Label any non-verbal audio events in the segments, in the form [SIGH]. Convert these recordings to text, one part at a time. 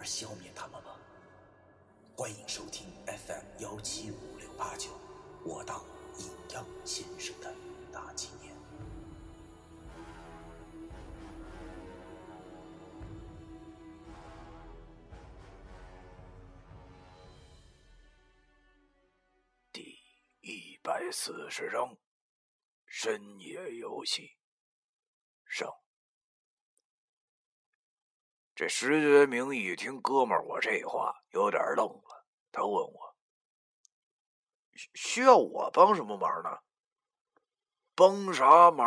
而消灭他们吗？欢迎收听 FM 幺七五六八九，我当阴阳先生的大纪念。第一百四十章深夜游戏上。这石觉明一听哥们儿我这话，有点愣了。他问我：“需要我帮什么忙呢？”“帮啥忙？”“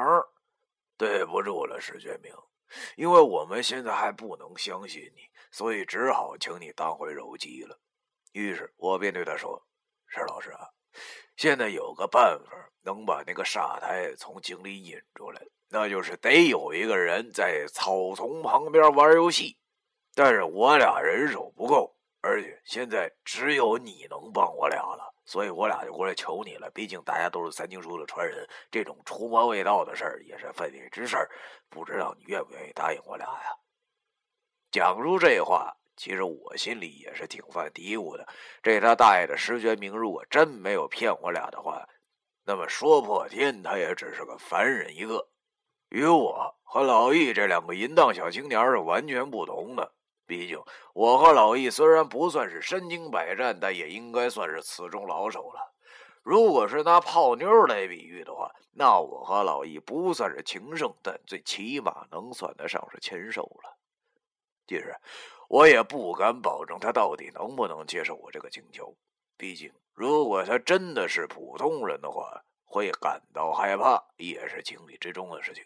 对不住了，石觉明，因为我们现在还不能相信你，所以只好请你当回肉鸡了。”于是我便对他说：“石老师啊，现在有个办法能把那个傻胎从井里引出来，那就是得有一个人在草丛旁边玩游戏。”但是我俩人手不够，而且现在只有你能帮我俩了，所以我俩就过来求你了。毕竟大家都是三经书的传人，这种除魔卫道的事儿也是分内之事，不知道你愿不愿意答应我俩呀？讲出这话，其实我心里也是挺犯嘀咕的。这他大爷的石觉明，如果真没有骗我俩的话，那么说破天，他也只是个凡人一个，与我和老易这两个淫荡小青年是完全不同的。毕竟，我和老易虽然不算是身经百战，但也应该算是此中老手了。如果是拿泡妞来比喻的话，那我和老易不算是情圣，但最起码能算得上是禽兽了。其实，我也不敢保证他到底能不能接受我这个请求。毕竟，如果他真的是普通人的话，会感到害怕也是情理之中的事情。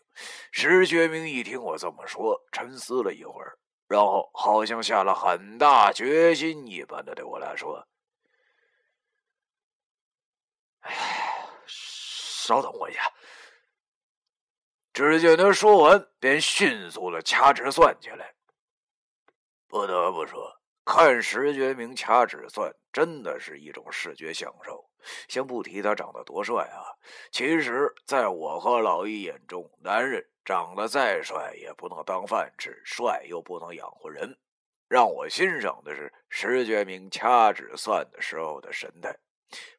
石觉明一听我这么说，沉思了一会儿。然后好像下了很大决心一般的对我来说：“哎，稍等我一下。”只见他说完，便迅速的掐指算起来。不得不说，看石觉明掐指算，真的是一种视觉享受。先不提他长得多帅啊，其实在我和老易眼中，男人。长得再帅也不能当饭吃，帅又不能养活人。让我欣赏的是石觉明掐指算的时候的神态，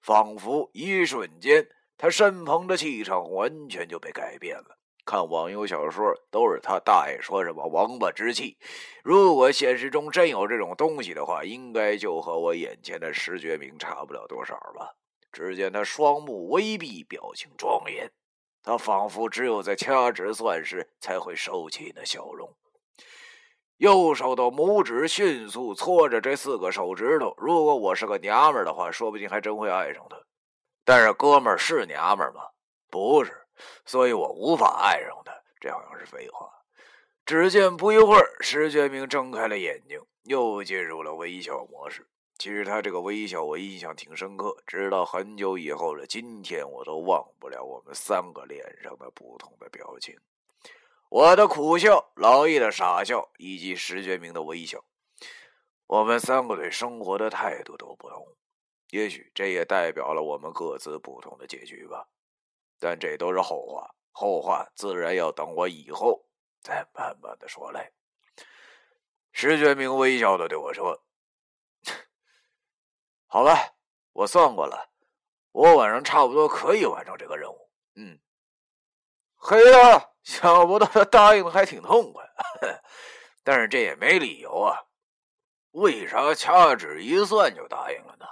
仿佛一瞬间他身旁的气场完全就被改变了。看网游小说都是他大爷说什么王八之气，如果现实中真有这种东西的话，应该就和我眼前的石觉明差不了多少吧。只见他双目微闭，表情庄严。他仿佛只有在掐指算时才会收起那笑容，右手的拇指迅速搓着这四个手指头。如果我是个娘们的话，说不定还真会爱上他。但是哥们儿是娘们吗？不是，所以我无法爱上他。这好像是废话。只见不一会儿，石觉明睁开了眼睛，又进入了微笑模式。其实他这个微笑我印象挺深刻，直到很久以后的今天，我都忘不了我们三个脸上的不同的表情。我的苦笑，老易的傻笑，以及石觉明的微笑。我们三个对生活的态度都不同，也许这也代表了我们各自不同的结局吧。但这都是后话，后话自然要等我以后再慢慢的说来。石觉明微笑的对我说。好了，我算过了，我晚上差不多可以完成这个任务。嗯，黑了，想不到他答应的还挺痛快，[LAUGHS] 但是这也没理由啊。为啥掐指一算就答应了呢？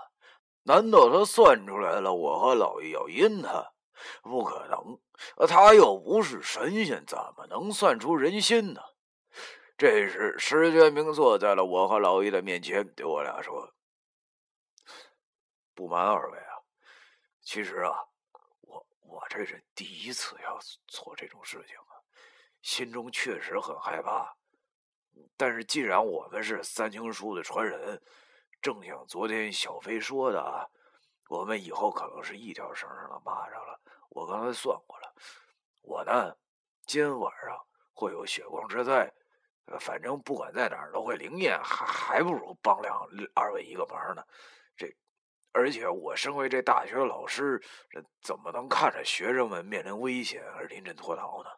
难道他算出来了我和老易要阴他？不可能，他又不是神仙，怎么能算出人心呢？这时，石觉明坐在了我和老易的面前，对我俩说。不瞒二位啊，其实啊，我我这是第一次要做这种事情啊，心中确实很害怕。但是既然我们是三清书的传人，正像昨天小飞说的，啊我们以后可能是一条绳上的蚂蚱了。我刚才算过了，我呢，今晚上会有血光之灾，反正不管在哪儿都会灵验，还还不如帮两二位一个忙呢。而且我身为这大学老师，这怎么能看着学生们面临危险而临阵脱逃呢？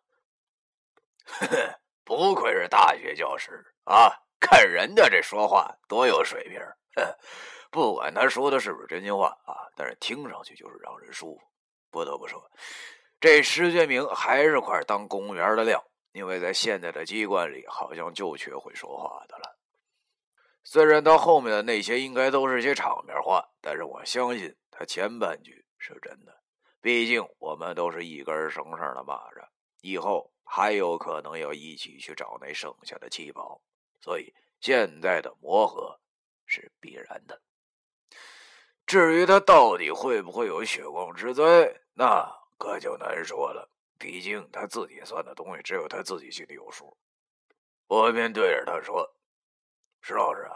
[LAUGHS] 不愧是大学教师啊！看人家这说话多有水平。[LAUGHS] 不管他说的是不是真心话啊，但是听上去就是让人舒服。不得不说，这石觉明还是块当公务员的料，因为在现在的机关里，好像就缺会说话的了。虽然他后面的那些应该都是些场面话，但是我相信他前半句是真的。毕竟我们都是一根绳上的蚂蚱，以后还有可能要一起去找那剩下的七宝，所以现在的磨合是必然的。至于他到底会不会有血光之灾，那可就难说了。毕竟他自己算的东西，只有他自己心里有数。我便对着他说：“石老师，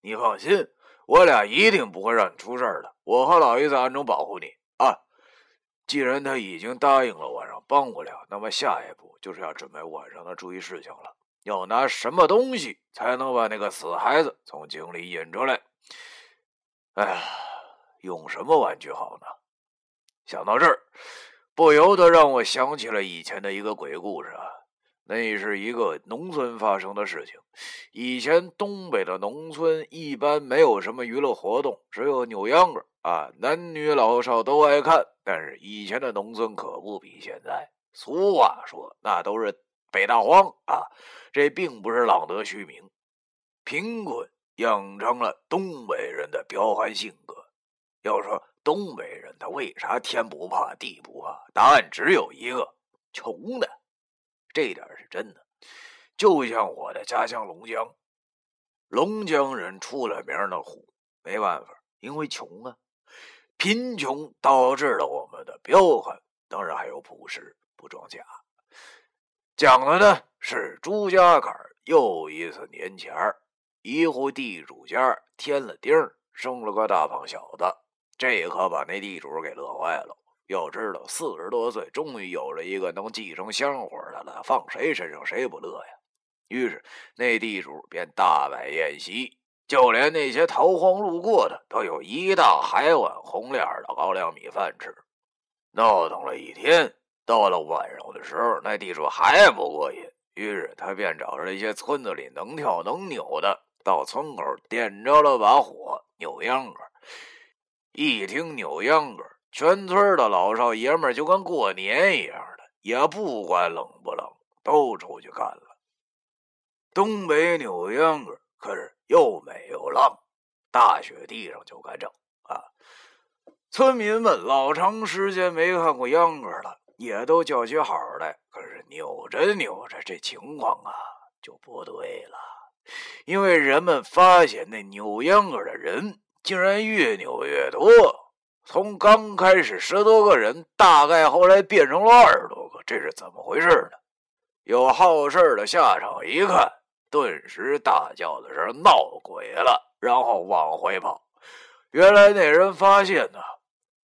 你放心，我俩一定不会让你出事的。我和老爷子暗中保护你啊。既然他已经答应了晚上帮我俩，那么下一步就是要准备晚上的注意事项了。要拿什么东西才能把那个死孩子从井里引出来？哎呀！”用什么玩具好呢？想到这儿，不由得让我想起了以前的一个鬼故事啊。那是一个农村发生的事情。以前东北的农村一般没有什么娱乐活动，只有扭秧歌啊，男女老少都爱看。但是以前的农村可不比现在。俗话说，那都是北大荒啊。这并不是浪得虚名，贫困养成了东北人的彪悍性格。要说东北人他为啥天不怕地不怕？答案只有一个：穷的。这点是真的。就像我的家乡龙江，龙江人出了名的虎，没办法，因为穷啊。贫穷导致了我们的彪悍，当然还有朴实不装假。讲的呢是朱家坎又一次年前一户地主家添了丁生了个大胖小子。这可把那地主给乐坏了。要知道，四十多岁终于有了一个能继承香火的了，放谁身上谁不乐呀？于是那地主便大摆宴席，就连那些逃荒路过的都有一大海碗红脸的高粱米饭吃。闹腾了一天，到了晚上的时候，那地主还不过瘾，于是他便找着一些村子里能跳能扭的，到村口点着了把火，扭秧歌。一听扭秧歌，全村的老少爷们就跟过年一样的，也不管冷不冷，都出去干了。东北扭秧歌可是又美又浪，大雪地上就干整啊！村民们老长时间没看过秧歌了，也都叫起好来。可是扭着扭着，这情况啊就不对了，因为人们发现那扭秧歌的人。竟然越扭越多，从刚开始十多个人，大概后来变成了二十多个，这是怎么回事呢？有好事的下场一看，顿时大叫的是闹鬼了，然后往回跑。原来那人发现呢，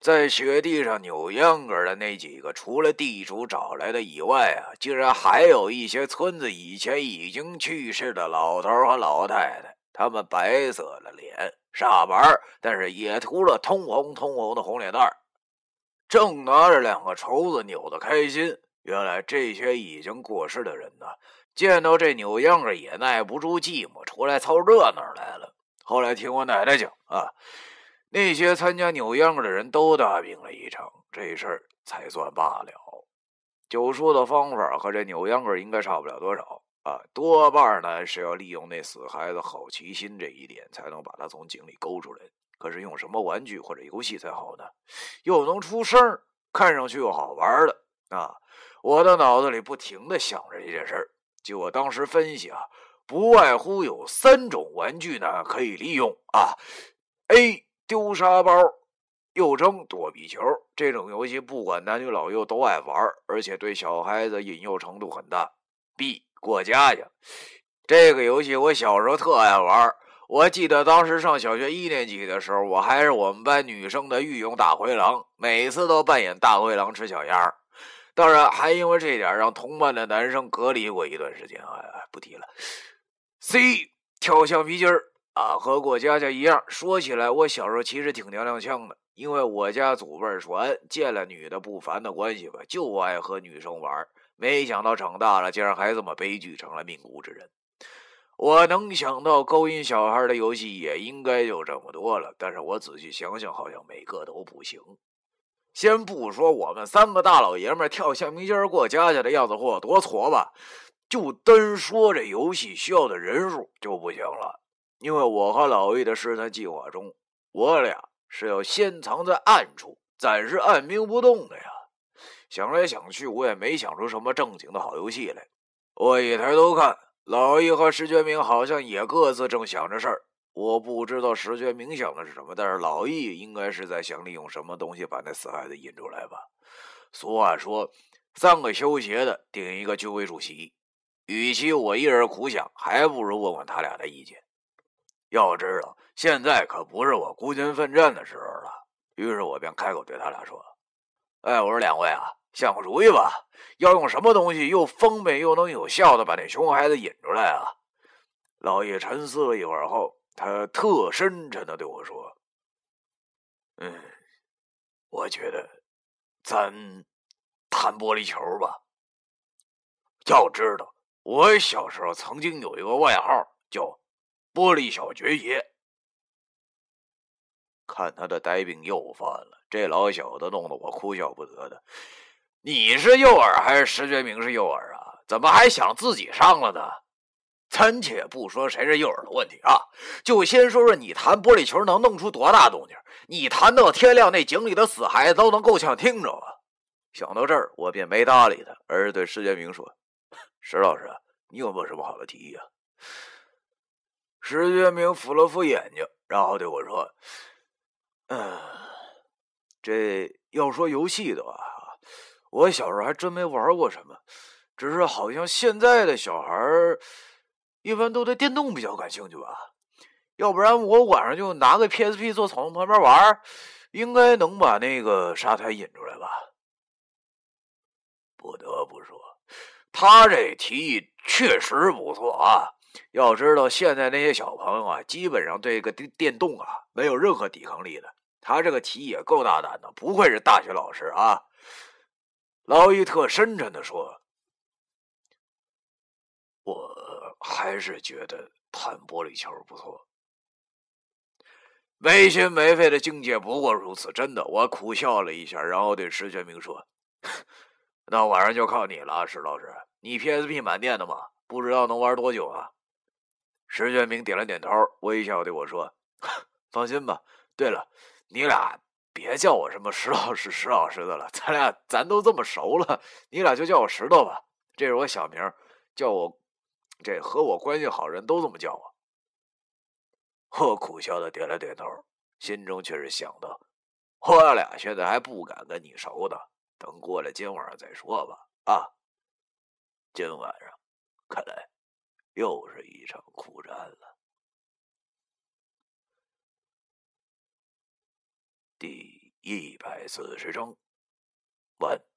在雪地上扭秧歌的那几个，除了地主找来的以外啊，竟然还有一些村子以前已经去世的老头和老太太，他们白色了脸。煞白但是也涂了通红通红的红脸蛋正拿着两个绸子扭得开心。原来这些已经过世的人呢，见到这扭秧歌也耐不住寂寞，出来凑热闹来了。后来听我奶奶讲啊，那些参加扭秧歌的人都大病了一场，这事儿才算罢了。九叔的方法和这扭秧歌应该差不了多少。啊，多半呢是要利用那死孩子好奇心这一点，才能把他从井里勾出来。可是用什么玩具或者游戏才好呢？又能出声看上去又好玩的啊！我的脑子里不停的想着这件事儿。据我当时分析啊，不外乎有三种玩具呢可以利用啊。A 丢沙包，又称躲避球，这种游戏不管男女老幼都爱玩，而且对小孩子引诱程度很大。B 过家家，这个游戏我小时候特爱玩。我记得当时上小学一年级的时候，我还是我们班女生的御用大灰狼，每次都扮演大灰狼吃小鸭。当然，还因为这点让同班的男生隔离过一段时间。哎，不提了。C 跳橡皮筋儿啊，和过家家一样。说起来，我小时候其实挺娘娘腔的，因为我家祖辈传，见了女的不烦的关系吧，就爱和女生玩。没想到长大了，竟然还这么悲剧，成了命苦之人。我能想到勾引小孩的游戏也应该就这么多了，但是我仔细想想，好像每个都不行。先不说我们三个大老爷们跳橡皮筋过家家的样子或多挫吧，就单说这游戏需要的人数就不行了。因为我和老易的试探计划中，我俩是要先藏在暗处，暂时按兵不动的呀。想来想去，我也没想出什么正经的好游戏来。我一抬头看。老易和石觉明好像也各自正想着事儿，我不知道石觉明想的是什么，但是老易应该是在想利用什么东西把那死孩子引出来吧。俗话说，三个修鞋的顶一个军委主席，与其我一人苦想，还不如问问他俩的意见。要知道，现在可不是我孤军奋战的时候了。于是我便开口对他俩说：“哎，我说两位啊。”想个主意吧，要用什么东西又方便又能有效的把那熊孩子引出来啊？老叶沉思了一会儿后，他特深沉的对我说：“嗯，我觉得咱弹玻璃球吧。要知道，我小时候曾经有一个外号叫‘玻璃小爵爷’。看他的呆病又犯了，这老小子弄得我哭笑不得的。”你是诱饵还是石觉明是诱饵啊？怎么还想自己上了呢？暂且不说谁是诱饵的问题啊，就先说说你弹玻璃球能弄出多大动静？你弹到天亮，那井里的死孩子都能够呛听着啊！想到这儿，我便没搭理他，而是对石觉明说：“石老师，你有没有什么好的提议啊？”石觉明扶了扶眼睛，然后对我说：“嗯，这要说游戏的话。”我小时候还真没玩过什么，只是好像现在的小孩一般都对电动比较感兴趣吧。要不然我晚上就拿个 PSP 坐草丛旁边玩，应该能把那个沙滩引出来吧。不得不说，他这提议确实不错啊。要知道现在那些小朋友啊，基本上对个电电动啊没有任何抵抗力的。他这个提议也够大胆的，不愧是大学老师啊。劳伊特深沉的说：“我还是觉得弹玻璃球不错，没心没肺的境界不过如此。真的。”我苦笑了一下，然后对石学明说：“那晚上就靠你了，石老师。你 PSP 满电的吗？不知道能玩多久啊？”石学明点了点头，微笑对我说：“ [LAUGHS] 放心吧。对了，你俩。”别叫我什么石老师、石老师的了，咱俩咱都这么熟了，你俩就叫我石头吧，这是我小名，叫我这和我关系好人都这么叫我。我苦笑的点了点头，心中却是想到，我俩现在还不敢跟你熟呢，等过了今晚上再说吧。啊，今晚上看来又是一场苦战了。第一百四十章完。